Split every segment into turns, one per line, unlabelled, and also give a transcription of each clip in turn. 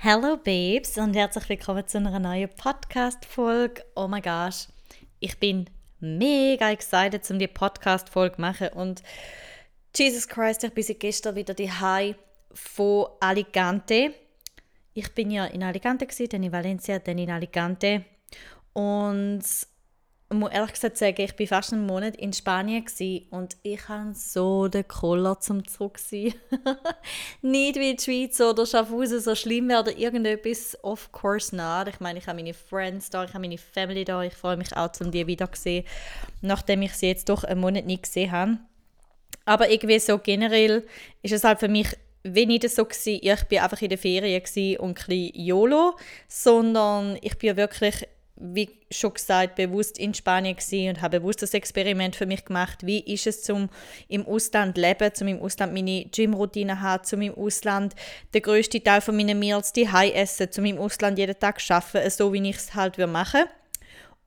Hello Babes und herzlich willkommen zu einer neuen Podcast-Folge. Oh my gosh, ich bin mega excited, um die Podcast-Folge zu machen und Jesus Christ, ich bin seit gestern wieder die High von Alicante. Ich bin ja in Alicante, dann in Valencia, dann in Alicante und muss ehrlich gesagt sagen, ich war fast einen Monat in Spanien und ich habe so den Koller zum Zurück Nicht wie die Schweiz oder Schaffhausen so schlimm wäre oder irgendetwas, of course not. Ich meine, ich habe meine Friends da, ich habe meine Family da, ich freue mich auch, um die wiederzusehen, nachdem ich sie jetzt doch einen Monat nicht gesehen habe. Aber irgendwie so generell ist es halt für mich nicht so gewesen, ich bin einfach in der Ferien und ein bisschen YOLO, sondern ich bin wirklich wie schon gesagt, bewusst in Spanien und habe bewusst das Experiment für mich gemacht. Wie ist es zum im Ausland leben, zum im Ausland meine Gymroutine haben, zum im Ausland den größten Teil von meinen Meals die essen, zum im Ausland jeden Tag arbeiten, so wie ich es halt machen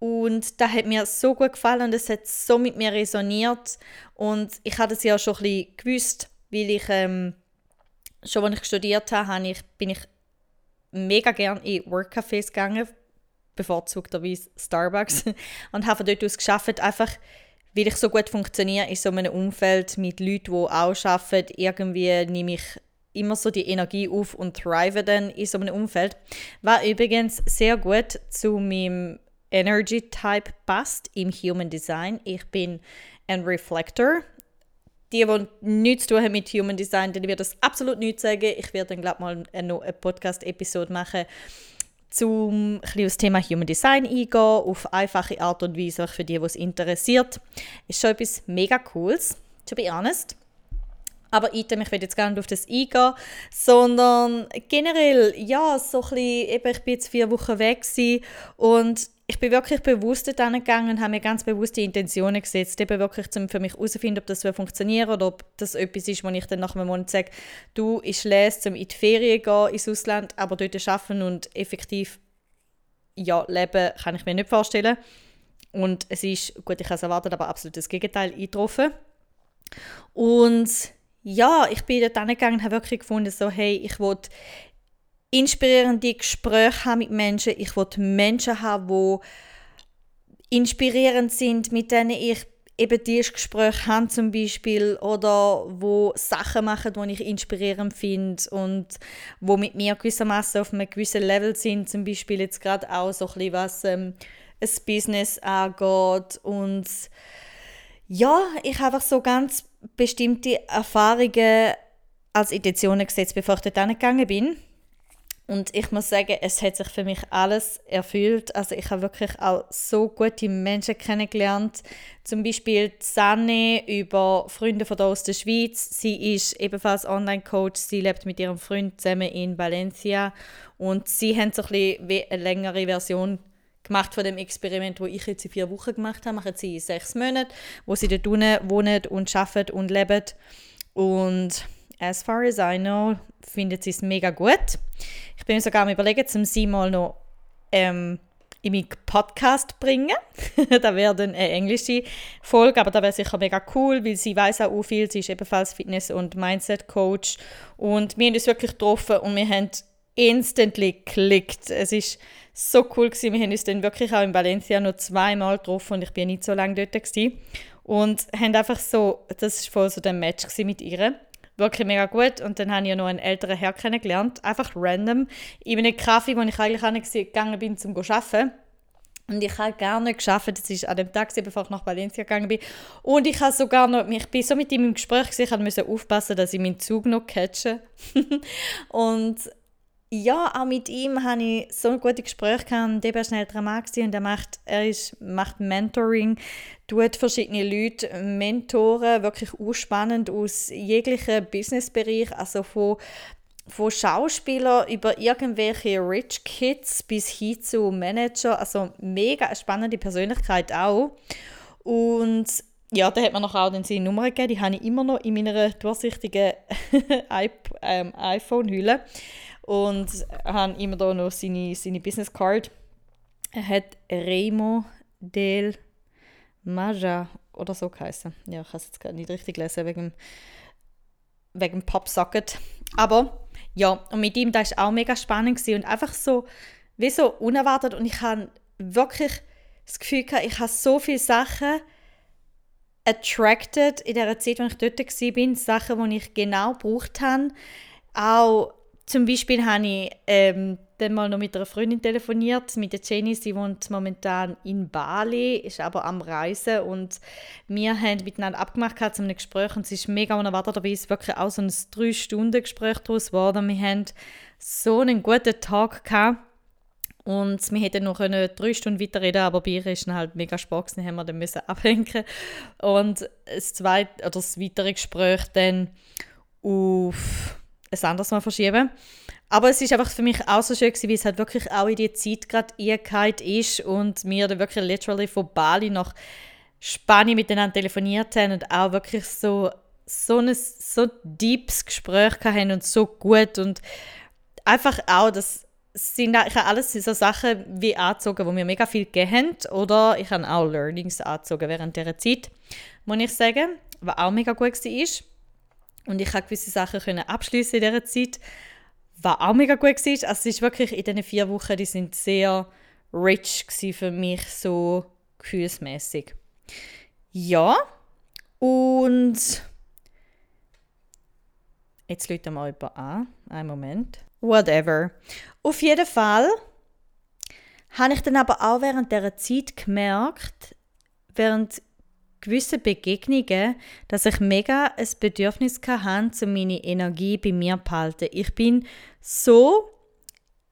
und das hat mir so gut gefallen und es hat so mit mir resoniert und ich hatte es ja schon ein bisschen gewusst, weil ich ähm, schon als ich studiert habe, ich, bin ich mega gerne in Workcafés gegangen, bevorzugterweise Starbucks und habe von dort aus geschafft, einfach weil ich so gut funktioniere in so einem Umfeld mit Leuten, die auch arbeiten, irgendwie nehme ich immer so die Energie auf und thrive dann in so einem Umfeld. War übrigens sehr gut zu meinem Energy Type passt im Human Design. Ich bin ein Reflector. Die, die nichts zu tun haben mit Human Design, denen wird das absolut nichts sagen. Ich werde dann, glaube ich, mal noch eine Podcast-Episode machen zum das Thema Human Design eingehen, auf einfache Art und Weise, für die, die es interessiert. Ist schon etwas mega Cooles, to be honest. Aber item, ich will jetzt gar nicht auf das eingehen, sondern generell, ja, so ein bisschen, eben, ich bin jetzt vier Wochen weg und ich bin wirklich bewusst dort gegangen und habe mir ganz bewusst die Intentionen gesetzt, eben wirklich um für mich herauszufinden, ob das funktionieren oder ob das etwas ist, wo ich dann nach einem Monat sage, du, ich lese, um in die Ferien gehen ins Ausland, aber dort arbeiten und effektiv ja, leben kann ich mir nicht vorstellen. Und es ist, gut, ich habe es erwartet, aber absolut das Gegenteil eingetroffen. Und ja, ich bin dort gegangen und habe wirklich gefunden, so, hey, ich wollte inspirierende Gespräche haben mit Menschen. Ich will Menschen haben, die inspirierend sind, mit denen ich eben dieses Gespräch habe zum Beispiel oder wo Sachen machen, die ich inspirierend finde und wo mit mir gewissermaßen auf einem gewissen Level sind, zum Beispiel jetzt gerade auch so ein bisschen was ähm, ein Business angeht. Und ja, ich habe einfach so ganz bestimmte Erfahrungen als Intentionen gesetzt, bevor ich dort gegangen bin und ich muss sagen, es hat sich für mich alles erfüllt. Also ich habe wirklich auch so gute Menschen kennengelernt. Zum Beispiel Sanne über Freunde von aus der Schweiz. Sie ist ebenfalls Online-Coach. Sie lebt mit ihrem Freund zusammen in Valencia. Und sie haben so ein bisschen eine längere Version gemacht von dem Experiment, wo ich jetzt in vier Wochen gemacht habe. Machen sie in sechs Monaten, wo sie dort wohnen und arbeiten und leben. Und as far as I know, findet sie es mega gut. Ich bin mir sogar am überlegen, um sie mal noch ähm, in meinen Podcast bringen. da wäre dann eine englische Folge, aber da wäre sicher mega cool, weil sie weiß auch viel. Sie ist ebenfalls Fitness- und Mindset-Coach. Und wir haben uns wirklich getroffen und wir haben instantly geklickt. Es ist so cool gewesen. Wir haben uns dann wirklich auch in Valencia noch zweimal getroffen und ich bin nicht so lange dort gewesen. Und haben einfach so, das war voll so der Match mit ihr wirklich mega gut. Und dann habe ich ja noch einen älteren Herr kennengelernt, einfach random, in einem Kaffee, wo ich eigentlich auch nicht gegangen bin, um zu arbeiten. Und ich habe gar nicht geschafft, das ist an dem Tag, bevor ich nach Valencia gegangen bin. Und ich habe sogar noch, ich bin so mit ihm im Gespräch, ich musste aufpassen, dass ich meinen Zug noch catche. und ja, auch mit ihm hatte ich so ein gutes Gespräch gehabt. Der war älterer Mann und er macht, er ist, macht Mentoring, tut verschiedene Leute mentoren, wirklich spannend aus jeglichen Businessbereich, also von von Schauspielern über irgendwelche Rich Kids bis hin zu Manager, also mega spannende Persönlichkeit auch. Und ja, da hat man noch auch seine Nummer gegeben, die habe ich immer noch in meiner durchsichtigen ähm, iPhone-Hülle und habe immer da noch seine, seine Business Card. Er hat Remo del Maja oder so geheißen. Ja, ich habe es jetzt gerade nicht richtig gelesen wegen, wegen Popsocket. Aber Ja, und mit ihm, das war auch mega spannend gewesen und einfach so, wie so unerwartet und ich habe wirklich das Gefühl gehabt, ich habe so viele Sachen attracted in der Zeit, als ich dort war, Sachen, die ich genau gebraucht habe. Auch zum Beispiel habe ich ähm, dann mal noch mit einer Freundin telefoniert, mit der Jenny. Sie wohnt momentan in Bali, ist aber am Reisen und wir haben miteinander abgemacht zu einem Gespräch und es ist mega unerwartet, aber es ist wirklich auch so ein drei Stunden Gespräch daraus geworden. Wir haben so einen guten Tag gehabt und wir hätten noch drei Stunden weiterreden aber bei ihr ist dann halt mega Spaß, haben wir dann müssen ablenken und das zweite oder das weitere Gespräch dann auf ein anderes Mal verschieben. Aber es ist einfach für mich auch so schön gewesen, wie es halt wirklich auch in die Zeit gerade eingehalten ist und wir dann wirklich literally von Bali nach Spanien miteinander telefoniert haben und auch wirklich so so ein so deepes Gespräch hatten und so gut und einfach auch das sind ich habe alles so Sachen wie angezogen, wo mir mega viel gegeben oder ich habe auch Learnings angezogen während dieser Zeit, muss ich sagen, was auch mega gut war. Und ich konnte gewisse Sachen können abschließen in dieser Zeit, was auch mega gut war. Also es ist wirklich in diesen vier Wochen, die sind sehr rich für mich, so gefühlsmäßig. Ja, und jetzt lädt mal jemand an. Einen Moment. Whatever. Auf jeden Fall habe ich dann aber auch während dieser Zeit gemerkt, während gewissen Begegnungen, dass ich mega ein Bedürfnis hatte, um meine Energie bei mir zu behalten. Ich bin so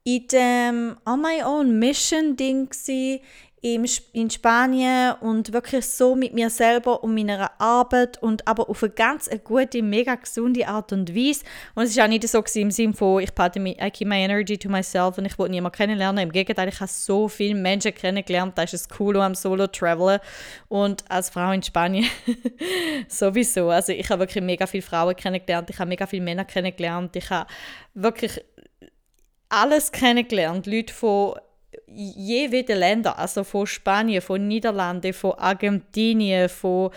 in dem On My Own Mission Ding in Spanien und wirklich so mit mir selber und meiner Arbeit und aber auf eine ganz eine gute, mega gesunde Art und Weise. Und es war auch nicht so im Sinne von, ich behalte mich, I keep my energy to myself und ich wollte niemanden kennenlernen. Im Gegenteil, ich habe so viele Menschen kennengelernt, das ist das Coole am Solo-Travelen und als Frau in Spanien sowieso. Also ich habe wirklich mega viele Frauen kennengelernt, ich habe mega viele Männer kennengelernt, ich habe wirklich alles kennengelernt, Leute von jede Länder, also von Spanien, von Niederlanden, von Argentinien, von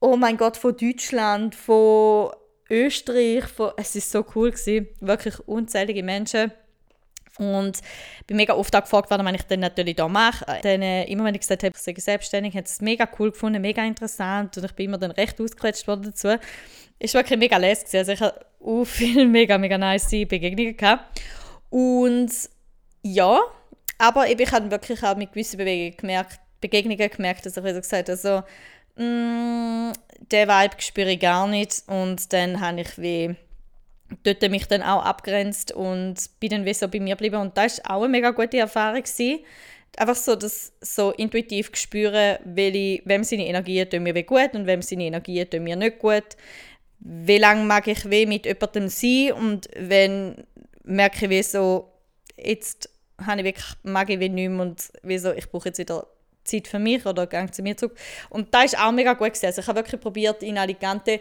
oh mein Gott, von Deutschland, von Österreich, von, es ist so cool gewesen, wirklich unzählige Menschen. Und bin mega oft gefragt worden, was ich dann natürlich da mache. Dann, äh, immer wenn ich gesagt habe, ich sei selbstständig, hat es mega cool gefunden, mega interessant und ich bin immer dann recht ausgequetscht worden dazu. War wirklich mega lässig. Also ich habe auch viele mega, mega nice Begegnungen gehabt. Und ja, aber ich habe wirklich auch mit gewissen Bewegungen gemerkt, Begegnungen gemerkt, dass ich wieder gesagt habe, also, mm, den Vibe spüre ich gar nicht. Und dann habe ich wie dort mich dann auch abgrenzt und bin dann wie so bei mir geblieben. Und das war auch eine mega gute Erfahrung. Gewesen. Einfach so das so intuitiv spüren, wem seine Energien tun mir gut und wem seine Energien tun mir nicht gut. Wie lange mag ich weh mit jemandem sein und wenn merke ich wie so, jetzt habe ich wirklich, mag ich nicht mehr und wieso, ich brauche jetzt wieder Zeit für mich oder gehe zu mir zurück. Und da ist auch mega gut gewesen. Also ich habe wirklich probiert, in Alicante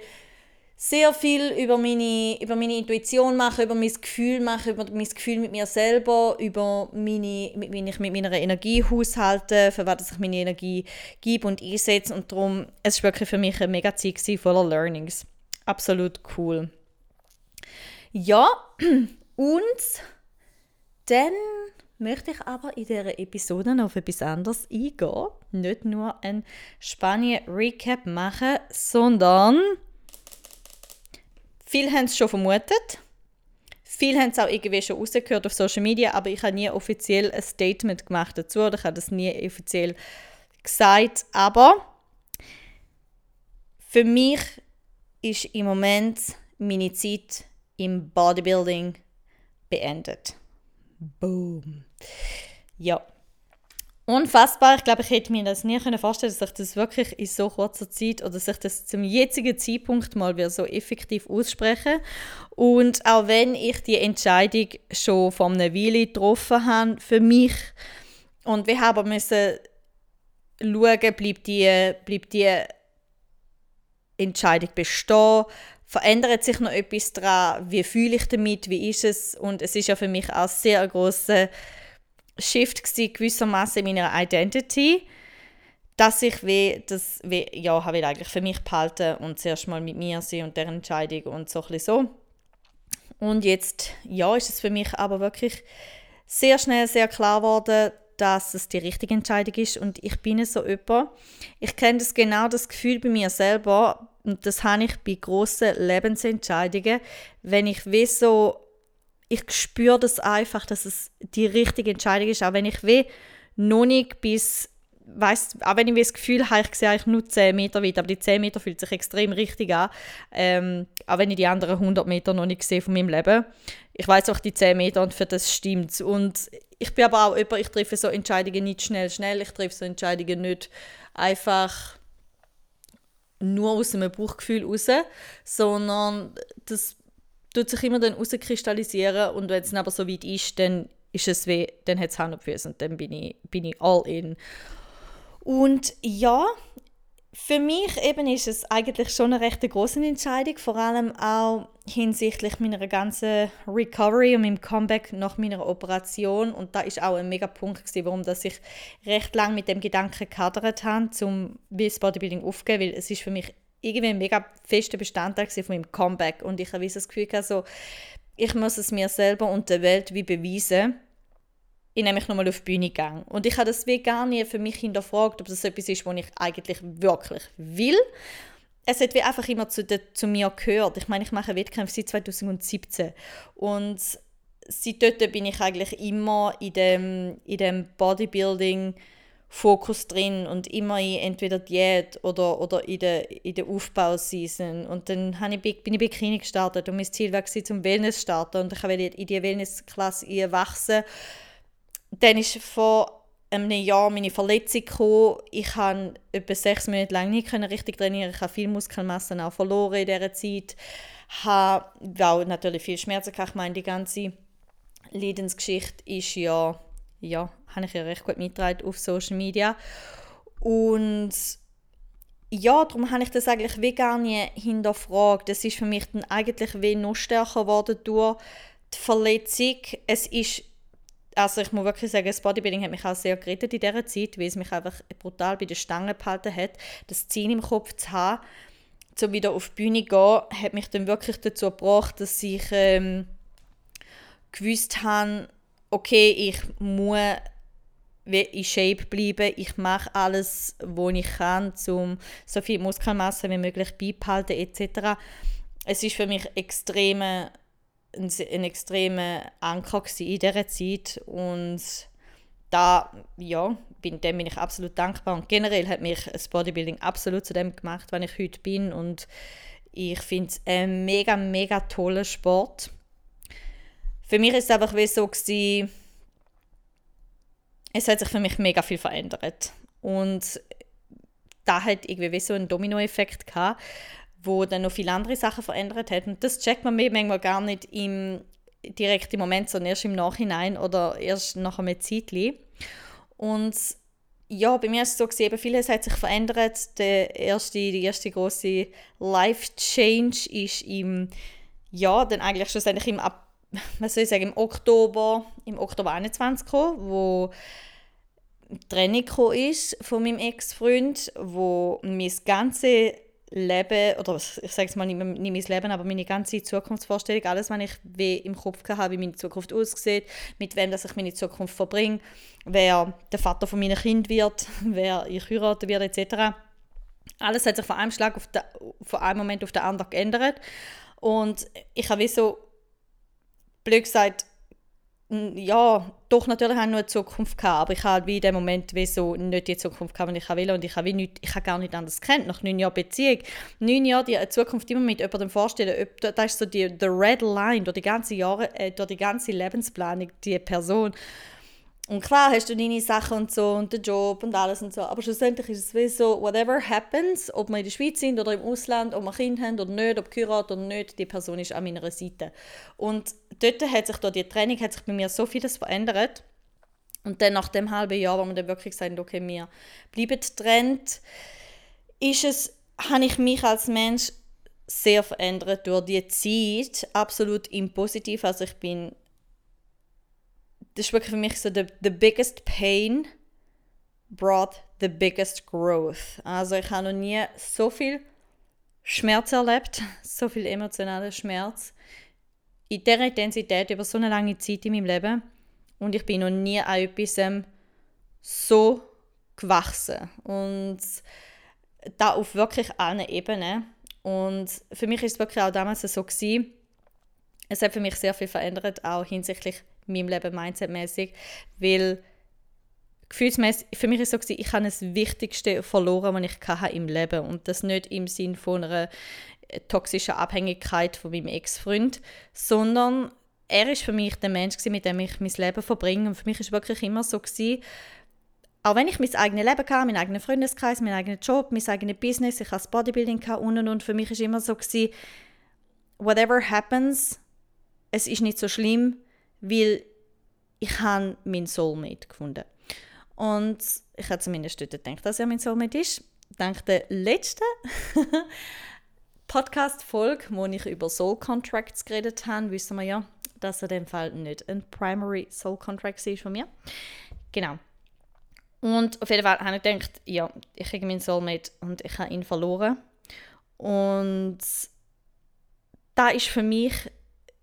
sehr viel über meine, über meine Intuition machen, über mein Gefühl machen, über mein Gefühl mit mir selber, über meine, mit, wie ich mit meiner Energie haushalte, für was ich meine Energie gebe und einsetze. Und darum, es war wirklich für mich eine mega Zeit voller Learnings. Absolut cool. Ja, und dann möchte ich aber in dieser Episode noch auf etwas anderes eingehen. Nicht nur ein Spanien-Recap machen, sondern viele haben es schon vermutet. Viele haben es auch irgendwie schon rausgehört auf Social Media, aber ich habe nie offiziell ein Statement gemacht dazu oder ich habe das nie offiziell gesagt. Aber für mich ist im Moment meine Zeit im Bodybuilding beendet. Boom. Ja. Unfassbar. Ich glaube, ich hätte mir das nie vorstellen dass sich das wirklich in so kurzer Zeit oder sich das zum jetzigen Zeitpunkt mal so effektiv aussprechen. Und auch wenn ich die Entscheidung schon vor einer Weile getroffen habe, für mich, und wir haben müssen schauen, bleibt die, bleibt die Entscheidung bestehen, verändert sich noch etwas daran, wie fühle ich damit, wie ist es und es ist ja für mich auch sehr großer Shift gewesen, gewissermaßen in meiner Identity, dass ich wie, das wie, ja, habe ich eigentlich für mich behalten und zuerst mal mit mir sein und der Entscheidung und so ein so. Und jetzt, ja, ist es für mich aber wirklich sehr schnell sehr klar geworden, dass es die richtige Entscheidung ist und ich bin so jemand. Ich kenne das genau das Gefühl bei mir selber und das habe ich bei großen Lebensentscheidungen, wenn ich will so, ich spüre das einfach, dass es die richtige Entscheidung ist, auch wenn ich will, noch nicht bis weiss, auch wenn ich das Gefühl habe, ich sehe eigentlich nur 10 Meter weit, aber die 10 Meter fühlt sich extrem richtig an, ähm, auch wenn ich die anderen 100 Meter noch nicht sehe von meinem Leben. Ich weiß auch die 10 Meter und für das stimmt Und ich bin aber auch jemand, ich treffe so Entscheidungen nicht schnell, schnell, ich treffe so Entscheidungen nicht einfach nur aus einem Bauchgefühl raus, sondern das tut sich immer dann rauskristallisieren und wenn es aber so weit ist, dann ist es weh, dann hat es Hand und Füße und dann bin ich, bin ich all in. Und ja, für mich eben ist es eigentlich schon eine recht große Entscheidung, vor allem auch hinsichtlich meiner ganzen Recovery und meinem Comeback nach meiner Operation. Und da ist auch ein mega Punkt warum dass ich recht lange mit dem Gedanken gehadert habe, zum das Bodybuilding aufzugeben, weil es ist für mich irgendwie ein mega fester Bestandteil von meinem Comeback. Und ich habe das Gefühl gehabt, ich muss es mir selber und der Welt wie beweisen ich nämlich nochmal auf die Bühne gegangen. Und ich habe das wie gar nie für mich hinterfragt, ob das etwas ist, was ich eigentlich wirklich will. Es hat wie einfach immer zu, de, zu mir gehört. Ich meine, ich mache Wettkämpfe seit 2017 und seitdem bin ich eigentlich immer in dem, in dem Bodybuilding Fokus drin und immer in entweder Diät oder, oder in der, in der Aufbauseason. Und dann ich, bin ich Bikini gestartet und mein Ziel war zum Wellness starten und ich wollte in die Wellnessklasse wachsen dann ist vor einem Jahr meine Verletzung gekommen. Ich habe etwa sechs Monate lang nicht richtig trainieren. Ich habe viel Muskelmasse auch verloren in dieser Zeit. Ich habe auch natürlich viel Schmerzen gehabt. Ich meine, die ganze Leidensgeschichte ist ja, ja, habe ich ja recht gut mitgetragen auf Social Media. Und ja, darum habe ich das eigentlich wie gar nicht hinterfragt. Das ist für mich dann eigentlich wie noch stärker geworden durch die Verletzung. Es ist also ich muss wirklich sagen, das Bodybuilding hat mich auch sehr gerettet in dieser Zeit, weil es mich einfach brutal bei der Stange behalten hat. Das Ziel im Kopf zu haben, um wieder auf die Bühne zu gehen, hat mich dann wirklich dazu gebracht, dass ich ähm, gewusst habe, okay, ich muss in Shape bleiben. Ich mache alles, was ich kann, um so viel Muskelmasse wie möglich beibehalten etc. Es ist für mich extrem ein, ein extremer Anker in dieser Zeit und da, ja, bin, dem bin ich absolut dankbar und generell hat mich das Bodybuilding absolut zu dem gemacht, was ich heute bin und ich finde es ein mega, mega toller Sport. Für mich ist es einfach wie so gewesen, es hat sich für mich mega viel verändert und da hat irgendwie wie so einen Dominoeffekt gehabt, wo dann noch viele andere Sachen verändert hat. Und das checkt man manchmal gar nicht im direkten Moment, sondern erst im Nachhinein oder erst nach einem Zeitchen. Und ja, bei mir ist es so gesehen, vieles hat sich verändert. Der erste, die erste große Life-Change ist im, ja, dann eigentlich schlussendlich im, was soll ich sagen, im Oktober, im Oktober 21 gekommen, wo die Trennung ist von meinem Ex-Freund, wo mein ganzes Leben, oder ich sage es mal nicht, nicht mein Leben, aber meine ganze Zukunftsvorstellung, alles, was ich wie im Kopf habe, wie meine Zukunft aussieht, mit wem dass ich meine Zukunft verbringe, wer der Vater von meinen Kind wird, wer ich heiraten werde, etc. Alles hat sich von einem Schlag auf den, von einem Moment auf den anderen geändert. Und ich habe wie so, blöd gesagt, ja, doch natürlich auch noch eine Zukunft gehabt, aber ich habe wie in dem Moment wie so nicht die Zukunft gehabt, die ich will und ich habe wie nicht, ich habe gar nicht anders kennt nach neun Jahren Beziehung. Neun Jahre die Zukunft immer mit jemandem vorstellen, ob, das ist so die the red line durch die ganze Jahre, äh, durch die ganze Lebensplanung, die Person. Und klar hast du deine Sachen und so und den Job und alles und so, aber schlussendlich ist es wie so, whatever happens, ob wir in der Schweiz sind oder im Ausland, ob wir Kinder haben oder nicht, ob geheiratet oder nicht, die Person ist an meiner Seite. Und dort hat sich durch die Training hat sich bei mir so vieles verändert. Und dann nach dem halben Jahr, wo wir dann wirklich gesagt okay, wir bleiben getrennt, ist es, habe ich mich als Mensch sehr verändert durch die Zeit, absolut im Positiv. Also ich bin das ist wirklich für mich so the, the biggest pain brought the biggest growth. Also ich habe noch nie so viel Schmerz erlebt, so viel emotionalen Schmerz in dieser Intensität über so eine lange Zeit in meinem Leben. Und ich bin noch nie an etwas so gewachsen. Und da auf wirklich allen Ebenen. Und für mich ist es wirklich auch damals so gewesen, es hat für mich sehr viel verändert, auch hinsichtlich meinem Leben mindsetmäßig, weil gefühlsmäßig, für mich ist es so gewesen, ich habe das Wichtigste verloren, was ich hatte im Leben. Und das nicht im Sinn von einer toxischen Abhängigkeit von meinem Ex-Freund, sondern er ist für mich der Mensch mit dem ich mein Leben verbringe und für mich ist wirklich immer so gewesen, auch wenn ich mein eigenes Leben hatte, meinen eigenen Freundeskreis, meinen eigenen Job, mein eigenes Business, ich hatte Bodybuilding und und und, für mich ist immer so gewesen, whatever happens, es ist nicht so schlimm, weil ich habe meinen Soulmate gefunden. Und ich habe zumindest dort gedacht, dass er mein Soulmate ist. Dank der letzten Podcast-Folge, wo ich über Soul Contracts geredet habe, wissen wir ja, dass er in dem Fall nicht ein Primary Soul Contract ist von mir. Genau. Und auf jeden Fall habe ich gedacht, ja, ich kriege meinen Soulmate und ich habe ihn verloren. Und da ist für mich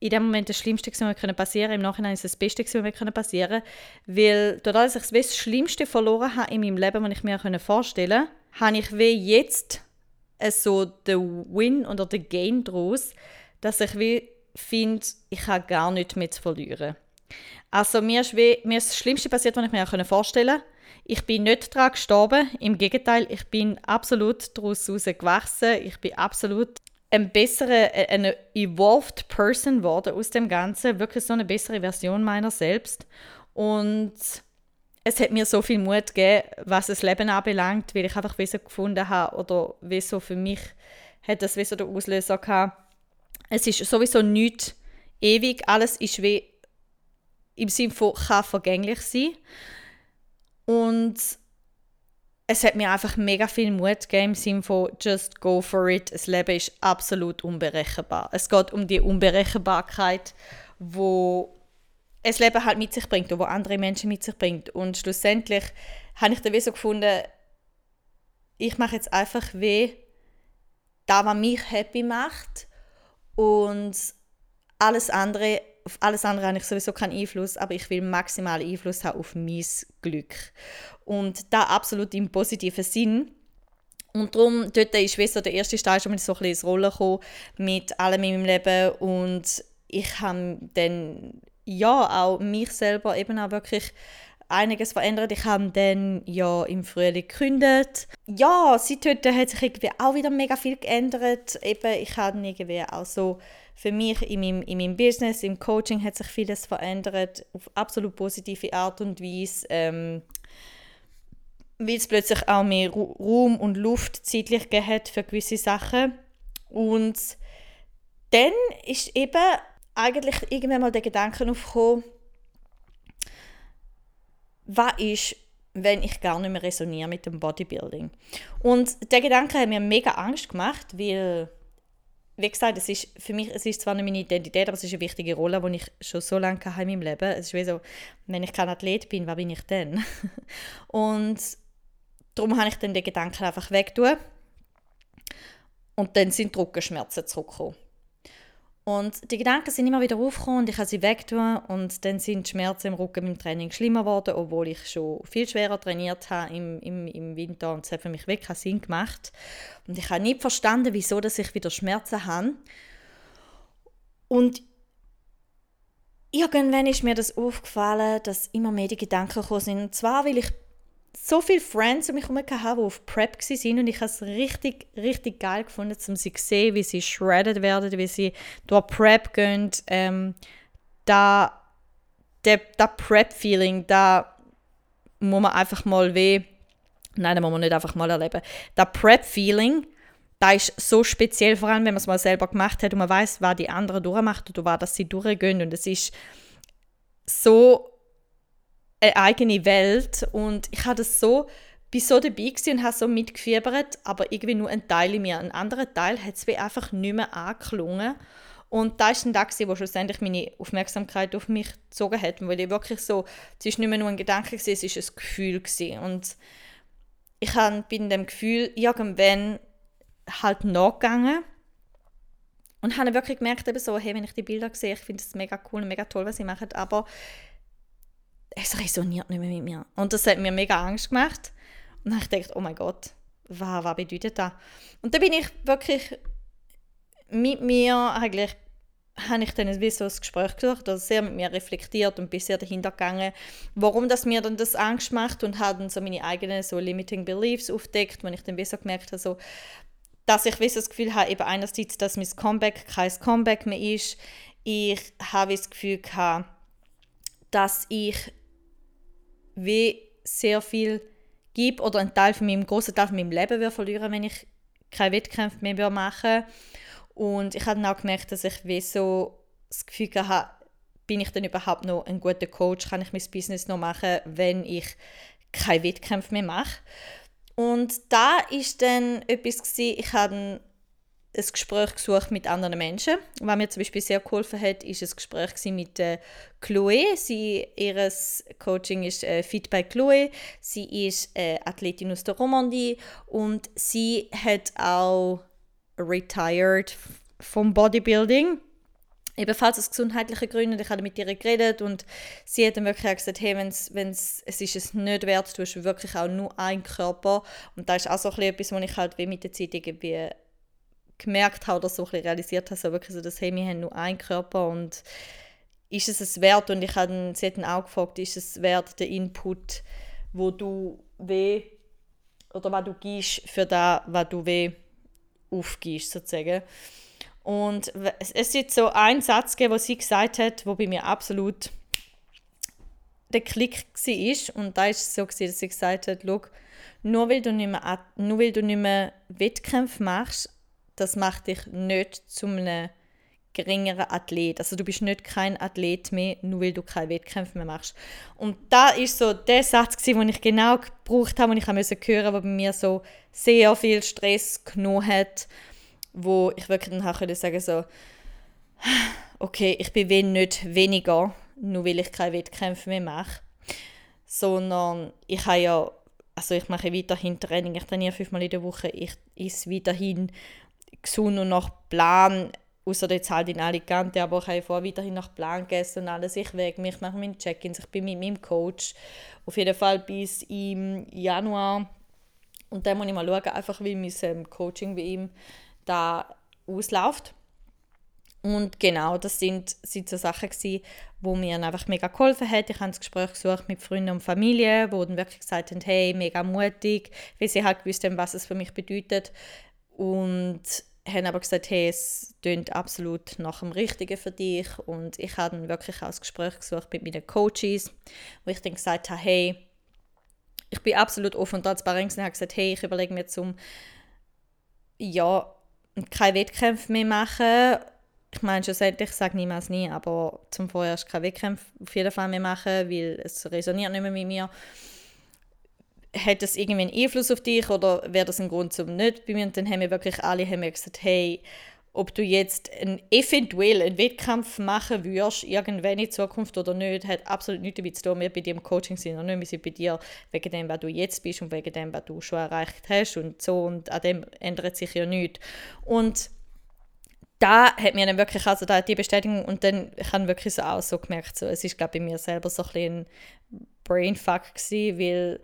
in dem Moment das Schlimmste, was mir passieren Im Nachhinein ist es das Beste, was mir passieren Weil dadurch, dass ich das Schlimmste verloren habe in meinem Leben, was ich mir vorstellen konnte, habe ich wie jetzt so den Win oder den Gain daraus, dass ich wie finde, ich habe gar nichts mehr zu verlieren. Also mir ist, wie, mir ist das Schlimmste passiert, was ich mir vorstellen konnte. Ich bin nicht daran gestorben, im Gegenteil, ich bin absolut daraus gewachsen. Ich bin absolut ein bessere, äh, eine evolved person geworden aus dem Ganzen, wirklich so eine bessere Version meiner selbst. Und es hat mir so viel Mut gegeben, was das Leben anbelangt, weil ich einfach Wissen gefunden habe oder wieso für mich hat das Wissen der Auslöser gehabt. Es ist sowieso nichts ewig, alles ist wie im Sinne von kann vergänglich sein. Und es hat mir einfach mega viel Mut gegeben im Sinne von just go for it. Das Leben ist absolut unberechenbar. Es geht um die Unberechenbarkeit, wo das Leben halt mit sich bringt und wo andere Menschen mit sich bringt. Und schlussendlich habe ich dann wie so gefunden, ich mache jetzt einfach weh, da was mich happy macht und alles andere auf alles andere habe ich sowieso keinen Einfluss, aber ich will maximalen Einfluss haben auf mein Glück. Und da absolut im positiven Sinn. Und darum, dort ist wie so der erste Teil schon mal so ein bisschen ins Rollen gekommen mit allem in meinem Leben und ich habe dann ja auch mich selber eben auch wirklich einiges verändert. Ich habe dann ja im Frühling gekündigt. Ja, seit heute hat sich irgendwie auch wieder mega viel geändert. Eben, ich habe irgendwie auch so für mich in meinem, in meinem Business, im Coaching hat sich vieles verändert auf absolut positive Art und Weise. Ähm, weil es plötzlich auch mehr Raum und Luft zeitlich hat für gewisse Sachen. Und dann ist eben eigentlich irgendwann mal der Gedanke aufgekommen, was ist, wenn ich gar nicht mehr resoniere mit dem Bodybuilding. Und der Gedanke hat mir mega Angst gemacht, weil wie gesagt, es ist für mich, es ist zwar nicht meine Identität, aber es ist eine wichtige Rolle, die ich schon so lange in meinem Leben. Es ist wie so, wenn ich kein Athlet bin, wer bin ich denn? und darum habe ich dann den Gedanken einfach weggetan. Und dann sind die Rückenschmerzen zurückgekommen. Und die Gedanken sind immer wieder aufgekommen und ich habe sie weggetan und dann sind die Schmerzen im Rücken beim Training schlimmer geworden, obwohl ich schon viel schwerer trainiert habe im, im, im Winter und es hat für mich wirklich keinen Sinn gemacht. Und ich habe nicht verstanden, wieso dass ich wieder Schmerzen habe. Und irgendwann ist mir das aufgefallen, dass immer mehr die Gedanken gekommen sind. Und zwar, weil ich so viele Friends um mich herum die auf Prep waren und ich habe es richtig, richtig geil gefunden, um sie zu sehen, wie sie shredded werden, wie sie durch Prep gehen. Ähm, da, der, das Prep-Feeling, da muss man einfach mal weh, nein, da muss man nicht einfach mal erleben. Das Prep-Feeling, da ist so speziell, vor allem wenn man es mal selber gemacht hat und man weiß, was die anderen durchmacht oder was dass sie durchgehen und es ist so eine eigene Welt und ich habe das so bin so dabei und habe so mitgefiebert, aber irgendwie nur ein Teil in mir. Ein anderer Teil hat es einfach nicht mehr angeklungen. Und da ist ein Tag, wo schlussendlich meine Aufmerksamkeit auf mich gezogen hat, weil ich wirklich so, es ist nicht mehr nur ein Gedanke, es ist ein Gefühl gewesen. Und ich bin dem Gefühl irgendwann halt nachgegangen Und habe wirklich gemerkt, eben so, hey, wenn ich die Bilder sehe, ich finde es mega cool und mega toll, was sie machen, aber es resoniert nicht mehr mit mir. Und das hat mir mega Angst gemacht. Und dann habe ich gedacht, oh mein Gott, was, was bedeutet das? Und dann bin ich wirklich mit mir eigentlich habe ich dann wie so ein Gespräch gesucht, also sehr mit mir reflektiert und bin sehr dahinter gegangen, warum das mir dann das Angst macht und habe dann so meine eigenen so limiting beliefs aufdeckt, wenn ich dann so gemerkt habe, so, dass ich wie das Gefühl habe, eben einerseits, dass mein Comeback kein Comeback mehr ist, ich habe das Gefühl gehabt, dass ich wie sehr viel gebe oder einen Teil von meinem großen Teil von meinem Leben würde verlieren, wenn ich keine Wettkämpfe mehr machen würde und ich habe dann auch gemerkt, dass ich wie so das Gefühl hatte, bin ich denn überhaupt noch ein guter Coach? Kann ich mein Business noch machen, wenn ich keine Wettkämpfe mehr mache? Und da ist dann etwas gewesen, ich habe ein Gespräch gesucht mit anderen Menschen. Was mir zum Beispiel sehr geholfen hat, ist ein Gespräch mit äh, Chloe. Sie, ihr Coaching ist äh, Fit Chloe. Sie ist äh, Athletin aus der Romandie und sie hat auch retired vom Bodybuilding. Ebenfalls aus gesundheitlichen Gründen. Ich habe mit ihr geredet und sie hat dann wirklich gesagt, hey, wenn's, wenn's, es ist es nicht wert, du hast wirklich auch nur einen Körper. Und das ist auch so etwas, was ich halt wie mit der Zeit irgendwie gemerkt habe oder so ein realisiert habe, so wirklich so, dass hey, wir haben nur einen Körper und ist es es wert? Und ich habe sie hat dann auch gefragt, ist es wert, den Input, wo du weh oder was du gibst für das, was du weh aufgibst, sozusagen. Und es ist so ein Satz gegeben, den sie gesagt hat, wo bei mir absolut der Klick war. Und da war es so, dass sie gesagt hat, nur weil du nicht mehr, nur weil du nicht mehr Wettkämpfe machst, das macht dich nicht zu einem geringeren Athlet. Also du bist nicht kein Athlet mehr, nur weil du keine Wettkämpfe mehr machst. Und da ist so der Satz, den ich genau gebraucht habe, und ich musste hören, der bei mir so sehr viel Stress genommen hat, wo ich wirklich dann nachher sagen so, okay, ich bin nicht weniger, nur weil ich keine Wettkämpfe mehr mache, sondern ich habe ja, also ich mache weiterhin Training, ich trainiere fünfmal in der Woche, ich esse weiterhin gesund und nach Plan außer jetzt halt in Alicante, aber ich habe vorher weiterhin nach Plan gegessen und alles. Ich wege mich, mache meine Check-ins, ich bin mit meinem Coach auf jeden Fall bis im Januar und dann muss ich mal schauen, einfach wie mein ähm, Coaching bei ihm da ausläuft. Und genau, das sind, sind so Sachen gewesen, wo mir einfach mega geholfen hat. Ich habe das Gespräch gesucht mit Freunden und Familie, wo dann wirklich gesagt haben, hey, mega mutig, weil sie halt gewusst haben, was es für mich bedeutet. Und haben aber gesagt, hey, es klingt absolut nach dem Richtigen für dich. Und ich habe dann wirklich auch das Gespräch gesucht mit meinen Coaches, wo ich dann gesagt habe, hey, ich bin absolut offen und transparent und habe gesagt, hey, ich überlege mir zum, ja, keine Wettkämpfe mehr machen. Ich meine, schlussendlich, ich sage niemals nie, aber zum vorerst keine Wettkämpfe auf jeden Fall mehr machen, weil es resoniert nicht mehr mit mir hat das irgendwie einen Einfluss auf dich oder wäre das ein Grund zum nicht bei mir? Und dann haben wir wirklich alle haben wir gesagt, hey, ob du jetzt ein, eventuell einen Wettkampf machen würdest, irgendwann in Zukunft oder nicht, hat absolut nichts damit zu tun. Wir bei dir im Coaching sind und nicht, wir sind bei dir wegen dem, was du jetzt bist und wegen dem, was du schon erreicht hast und so und an dem ändert sich ja nichts. Und da hat mir dann wirklich, also da die Bestätigung und dann ich habe wirklich so auch so gemerkt, so, es ist glaube ich bei mir selber so ein bisschen ein Brainfuck gewesen, weil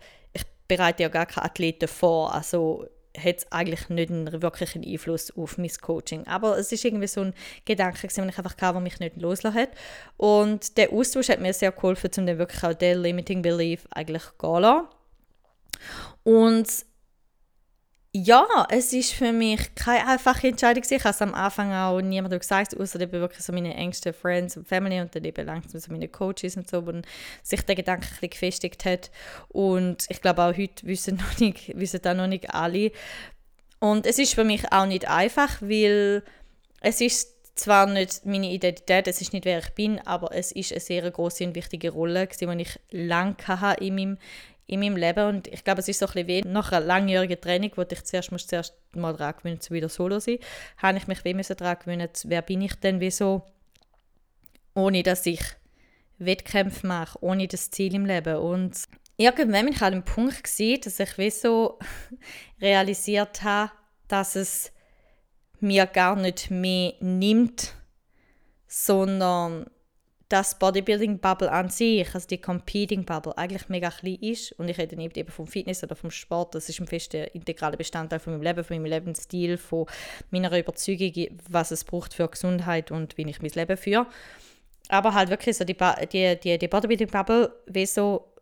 bereite ja gar keine Athleten vor, also hat es eigentlich nicht einen wirklichen Einfluss auf mein Coaching. Aber es ist irgendwie so ein Gedanke, den ich einfach hatte, der mich nicht loslassen hat. Und der Austausch hat mir sehr geholfen, um dann wirklich auch den Limiting Belief eigentlich zu gehen Und ja, es ist für mich keine einfache Entscheidung. Ich habe es am Anfang auch niemandem gesagt, außer eben wirklich so meine engsten Friends und Family und dann eben langsam so meine Coaches und so, wo sich der Gedanke ein bisschen gefestigt hat. Und ich glaube auch heute wissen, noch nicht, wissen da noch nicht alle. Und es ist für mich auch nicht einfach, weil es ist zwar nicht meine Identität, es ist nicht wer ich bin, aber es ist eine sehr große und wichtige Rolle, die ich lange in meinem in meinem Leben. Und ich glaube, es ist so ein bisschen wie nach einer langjährigen Training, wo ich zuerst, muss zuerst mal daran gewöhnen zu wieder solo sein, habe ich mich wie daran gewöhnt, wer bin ich denn wieso, ohne dass ich Wettkämpfe mache, ohne das Ziel im Leben. Und irgendwann bin ich an dem Punkt gewesen, dass ich wie realisiert habe, dass es mir gar nicht mehr nimmt, sondern dass Bodybuilding Bubble an sich, also die Competing Bubble, eigentlich mega klein ist. Und ich rede nicht eben vom Fitness oder vom Sport, das ist ein fester integraler Bestandteil von meinem Leben, von meinem Lebensstil, von meiner Überzeugung, was es braucht für Gesundheit und wie ich mein Leben führe. Aber halt wirklich so die, die, die, die Bodybuilding Bubble, wie so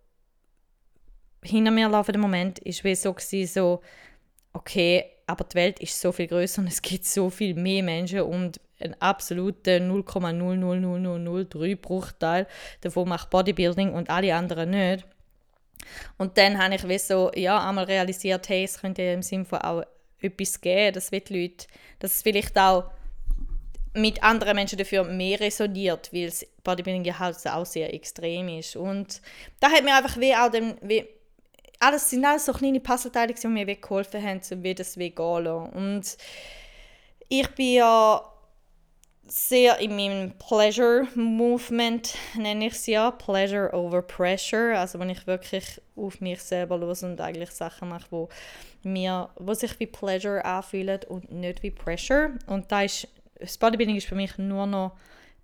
hinter mir laufende Moment, ist wie so, so okay, aber die Welt ist so viel größer und es gibt so viel mehr Menschen und ein absoluter 0,00003 Bruchteil davon macht Bodybuilding und alle anderen nicht. Und dann habe ich so, ja, einmal realisiert, hey, es könnte im Sinne von auch etwas geben, dass die Leute, dass es vielleicht auch mit anderen Menschen dafür mehr resoniert, weil Bodybuilding ja halt auch sehr extrem ist. Und da hat mir einfach wie auch dem, wie, alles sind alles so kleine Puzzleteile, die mir geholfen haben, so wie das gehen Und ich bin ja sehr in meinem Pleasure Movement, nenne ich es ja, Pleasure over Pressure, also wenn ich wirklich auf mich selber los und eigentlich Sachen mache, wo mir, wo sich wie Pleasure anfühlen und nicht wie Pressure. Und da ist, das Bodybuilding ist für mich nur noch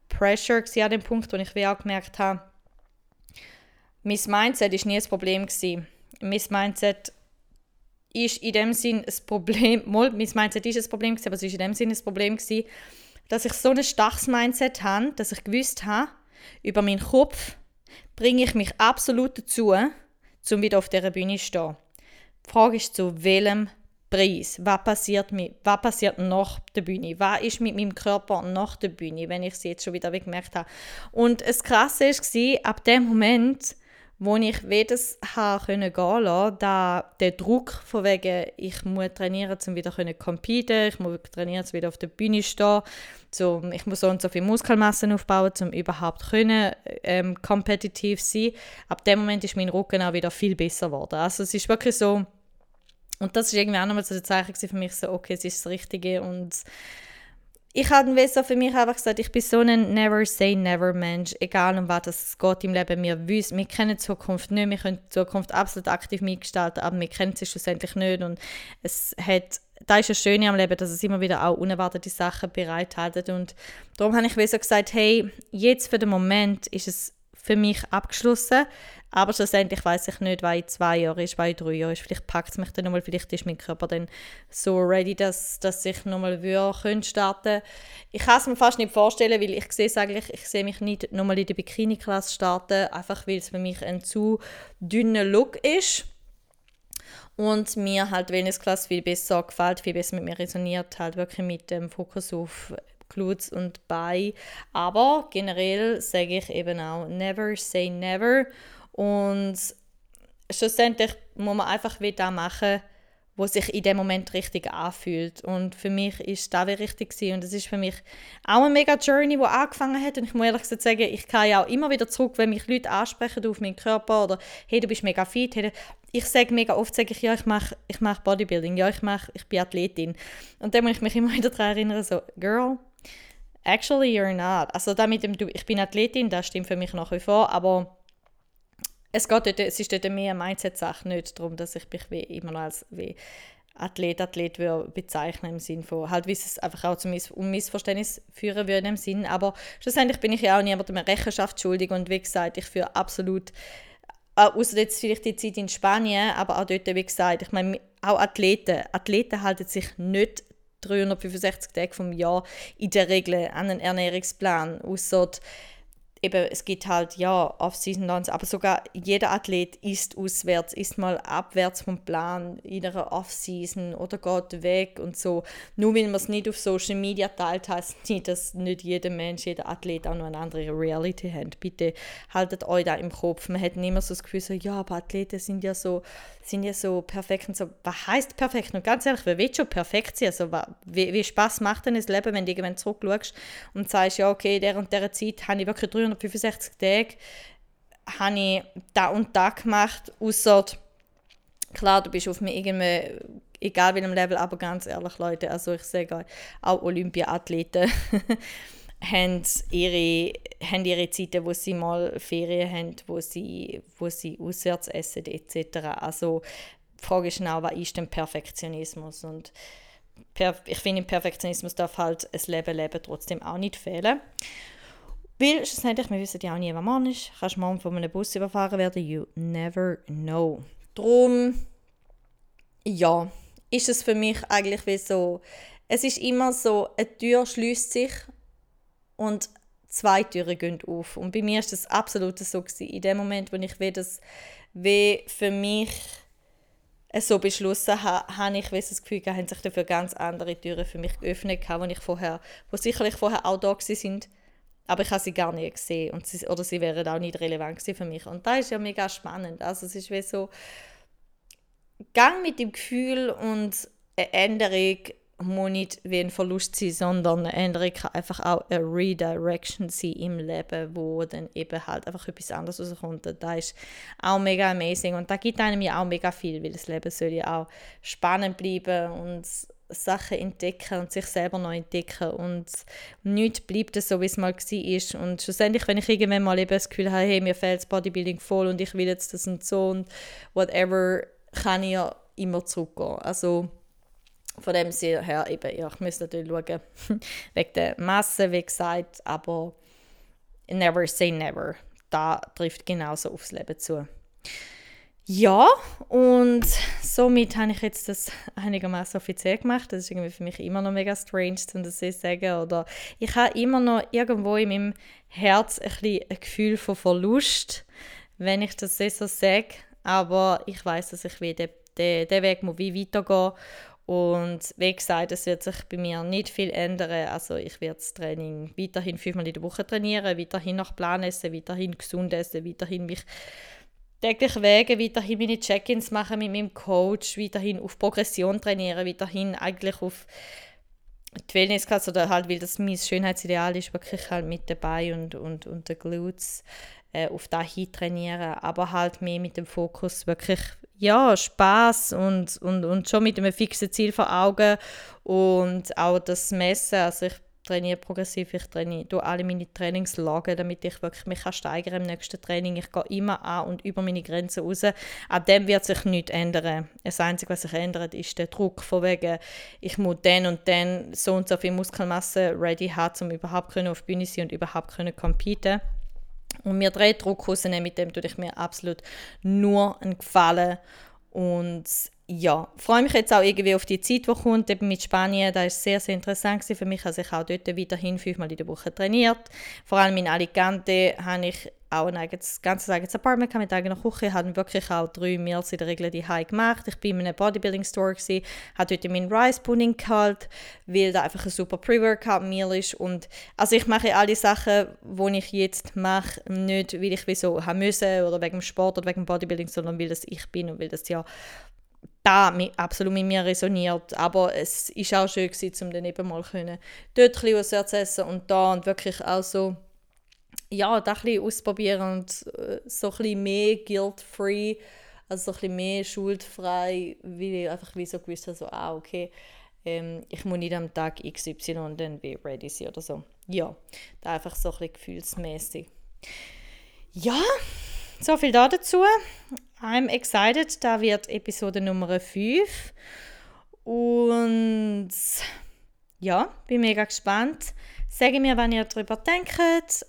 Pressure gewesen, an dem Punkt, wo ich wie auch gemerkt habe, mein Mindset ist nie das Problem gewesen mein Mindset ist in dem Sinn ein Problem, mal, mein Mindset ist ein Problem aber es ist in dem Sinn ein Problem dass ich so ein starkes Mindset habe, dass ich gewusst habe, über meinen Kopf bringe ich mich absolut dazu, um wieder auf dieser Bühne zu stehen. Die Frage ist, zu welchem Preis? Was passiert, mit, was passiert nach der Bühne? Was ist mit meinem Körper nach der Bühne, wenn ich es jetzt schon wieder gemerkt habe? Und das Krasse war, ab dem Moment, wo ich jedes habe können gehen lassen, da der Druck von wegen, ich muss trainieren, um wieder zu competen, ich muss trainieren, um wieder auf der Bühne stehen, zum, ich muss so und so viel Muskelmasse aufbauen, um überhaupt können, ähm, kompetitiv sein. Ab dem Moment ist mein Rücken auch wieder viel besser geworden. Also es ist wirklich so, und das ist irgendwie auch nochmal so ein Zeichen für mich, so, okay, es ist das Richtige und ich habe so für mich einfach gesagt, ich bin so ein Never Say Never Mensch, egal um was es geht im Leben. Wir wissen, wir kennen die Zukunft nicht, wir können die Zukunft absolut aktiv mitgestalten, aber wir kennen sie schlussendlich nicht und es hat da ist das Schöne am Leben, dass es immer wieder auch unerwartete Sachen bereithält und darum habe ich so gesagt, hey, jetzt für den Moment ist es für mich abgeschlossen. Aber schlussendlich weiß ich nicht, weil zwei Jahre ist, weil drei Jahre ist. Vielleicht packt es mich dann nochmal, vielleicht ist mein Körper dann so ready, dass, dass ich nochmal starten Ich kann es mir fast nicht vorstellen, weil ich sehe eigentlich, ich sehe mich nicht nochmal in der Bikini-Klasse starten, einfach weil es für mich ein zu dünner Look ist und mir halt Wellness-Klasse viel besser gefällt, viel besser mit mir resoniert, halt wirklich mit dem Fokus auf Glutes und Beine. Aber generell sage ich eben auch, never say never. Und schlussendlich muss man einfach wieder machen, wo sich in dem Moment richtig anfühlt. Und für mich ist das richtig gewesen. und es ist für mich auch eine mega Journey, die angefangen hat. Und ich muss ehrlich gesagt sagen, ich kann ja auch immer wieder zurück, wenn mich Leute ansprechen auf meinen Körper oder hey, du bist mega fit. Hey, ich sage mega oft, sage ich, ja, ich mache ich mach Bodybuilding, ja, ich, mach, ich bin Athletin. Und dann muss ich mich immer wieder daran erinnern, so, Girl, actually you're not. Also da dem, ich bin Athletin, das stimmt für mich nach wie vor, aber es, geht dort, es ist dort mehr eine Mindset-Sache, nicht darum, dass ich mich wie immer noch als wie Athlet, Athlet würde bezeichnen im Sinn von, halt wie es einfach auch zu Miss um Missverständnis führen würde im Sinn, aber schlussendlich bin ich ja auch niemandem Rechenschaft schuldig und wie gesagt, ich führe absolut, äh, außer jetzt vielleicht die Zeit in Spanien, aber auch dort, wie gesagt, ich meine, auch Athleten, Athleten halten sich nicht 365 Tage vom Jahr in der Regel einen Ernährungsplan, außer eben, es gibt halt, ja, Off-Season-Lunch, aber sogar jeder Athlet isst auswärts, isst mal abwärts vom Plan in einer Off-Season oder geht weg und so. Nur weil man es nicht auf Social Media teilt, heißt nicht, dass nicht jeder Mensch, jeder Athlet auch noch eine andere Reality hat. Bitte haltet euch da im Kopf. Man hat nicht immer so das Gefühl, so, ja, aber Athleten sind ja so, sind ja so perfekt und so. Was heißt perfekt? Und ganz ehrlich, wer will schon perfekt sein? Also, wie, wie Spaß macht denn das Leben, wenn du irgendwann zurückschaust und sagst, ja, okay, und der Zeit habe ich wirklich 365 Tage habe ich da und da gemacht, außer klar, du bist auf mir irgendwie, egal welchem Level, aber ganz ehrlich, Leute, also ich sage auch Olympiathleten haben ihre, haben ihre Zeiten, wo sie mal Ferien haben, wo sie, wo sie auswärts essen etc. Also die Frage ist genau, was ist denn Perfektionismus? Und ich finde, im Perfektionismus darf halt ein Leben leben trotzdem auch nicht fehlen. Weil schlussendlich, wir wissen ja auch nie, was man ist. Kannst morgen von einem Bus überfahren werden, you never know. Drum, ja, ist es für mich eigentlich wie so, es ist immer so, eine Tür schließt sich und zwei Türen gehen auf. Und bei mir ist das absolut so gewesen. In dem Moment, wo ich wie das wie für mich so beschlossen habe, habe ich das Gefühl, haben sich dafür ganz andere Türen für mich geöffnet, wo ich vorher, wo sicherlich vorher auch da sind, aber ich habe sie gar nicht gesehen und sie, oder sie wären auch nicht relevant für mich. Und da ist ja mega spannend. Also es ist wie so, Gang mit dem Gefühl und eine Änderung muss nicht wie ein Verlust sein, sondern eine Änderung kann einfach auch eine Redirection sein im Leben, wo dann eben halt einfach etwas anderes rauskommt. Und das ist auch mega amazing und da gibt einem ja auch mega viel, weil das Leben soll ja auch spannend bleiben und Sachen entdecken und sich selber neu entdecken und nichts bleibt so, wie es mal war. Und schlussendlich, wenn ich irgendwann mal eben das Gefühl habe, hey, mir fehlt das Bodybuilding voll und ich will jetzt das und so und whatever, kann ich ja immer zurückgehen. Also von dem her eben, ja, ich muss natürlich schauen, wegen der Masse, wie gesagt, aber never say never. Da trifft genauso aufs Leben zu. Ja, und somit habe ich jetzt das einigermaßen offiziell gemacht. Das ist irgendwie für mich immer noch mega strange, um das zu sagen. Oder ich habe immer noch irgendwo in meinem Herz ein, ein Gefühl von Verlust, wenn ich das so sage. Aber ich weiß, dass ich wieder den Weg muss wie weitergehen und wie gesagt, es wird sich bei mir nicht viel ändern. Also ich werde das Training weiterhin fünfmal in der Woche trainieren, weiterhin nach Plan essen, weiterhin gesund essen, weiterhin mich täglich wegen, weiterhin meine Check-ins machen mit meinem Coach, weiterhin auf Progression trainieren, weiterhin eigentlich auf die Wellnessklasse oder halt, weil das mein Schönheitsideal ist, wirklich halt mit dabei und, und, und den Glutes äh, auf da hin trainieren, aber halt mehr mit dem Fokus wirklich ja, Spaß und, und, und schon mit einem fixen Ziel vor Augen und auch das Messen, also ich trainiere progressiv, ich trainiere alle meine Trainingslagen, damit ich wirklich mich kann steigern im nächsten Training. Ich gehe immer an und über meine Grenzen raus. An dem wird sich nichts ändern. Das Einzige, was sich ändert, ist der Druck von wegen, ich muss dann und dann so und so viel Muskelmasse ready haben, um überhaupt können auf die Bühne sein und überhaupt können competen. Und mir drei Druck rausnehmen, mit dem tue ich mir absolut nur einen Gefallen. Und ja, freue mich jetzt auch irgendwie auf die Zeit, die kommt, eben mit Spanien. Das war sehr, sehr interessant für mich. Also ich auch dort weiterhin fünfmal in der Woche trainiert. Vor allem in Alicante habe ich auch ein eigenes, ganzes eigenes Apartment mit eigener Küche. habe wirklich auch drei Meals in der Regel die gemacht. Ich war in einem Bodybuilding-Store, habe dort meinen Rice-Pudding geholt, weil da einfach ein super Pre-Workout-Meal ist. Und also ich mache alle Sachen, die ich jetzt mache, nicht, weil ich wie so haben müssen oder wegen dem Sport oder wegen dem Bodybuilding, sondern weil das ich bin und weil das ja da absolut mit mir resoniert. Aber es ist auch schön um dann eben mal dort bisschen zu essen und da und wirklich auch so, ja, da ein ausprobieren und äh, so ein mehr guilt-free, also so ein mehr schuldfrei, weil ich einfach wie so gewusst habe, so, ah, okay, ähm, ich muss nicht am Tag XY dann wie ready sein oder so. Ja, da einfach so ein bisschen gefühlsmäßig. Ja, so viel da dazu. I'm excited. Da wird Episode Nummer 5. Und ja, bin mega gespannt. Sage mir, wenn ihr darüber denkt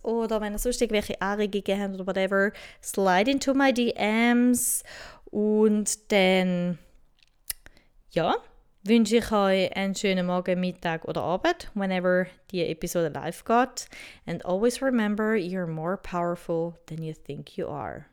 oder wenn ihr sonst irgendwelche Anregungen habt oder whatever. Slide into my DMs. Und dann, ja, wünsche ich euch einen schönen Morgen, Mittag oder Abend, whenever die Episode live geht. And always remember, you're more powerful than you think you are.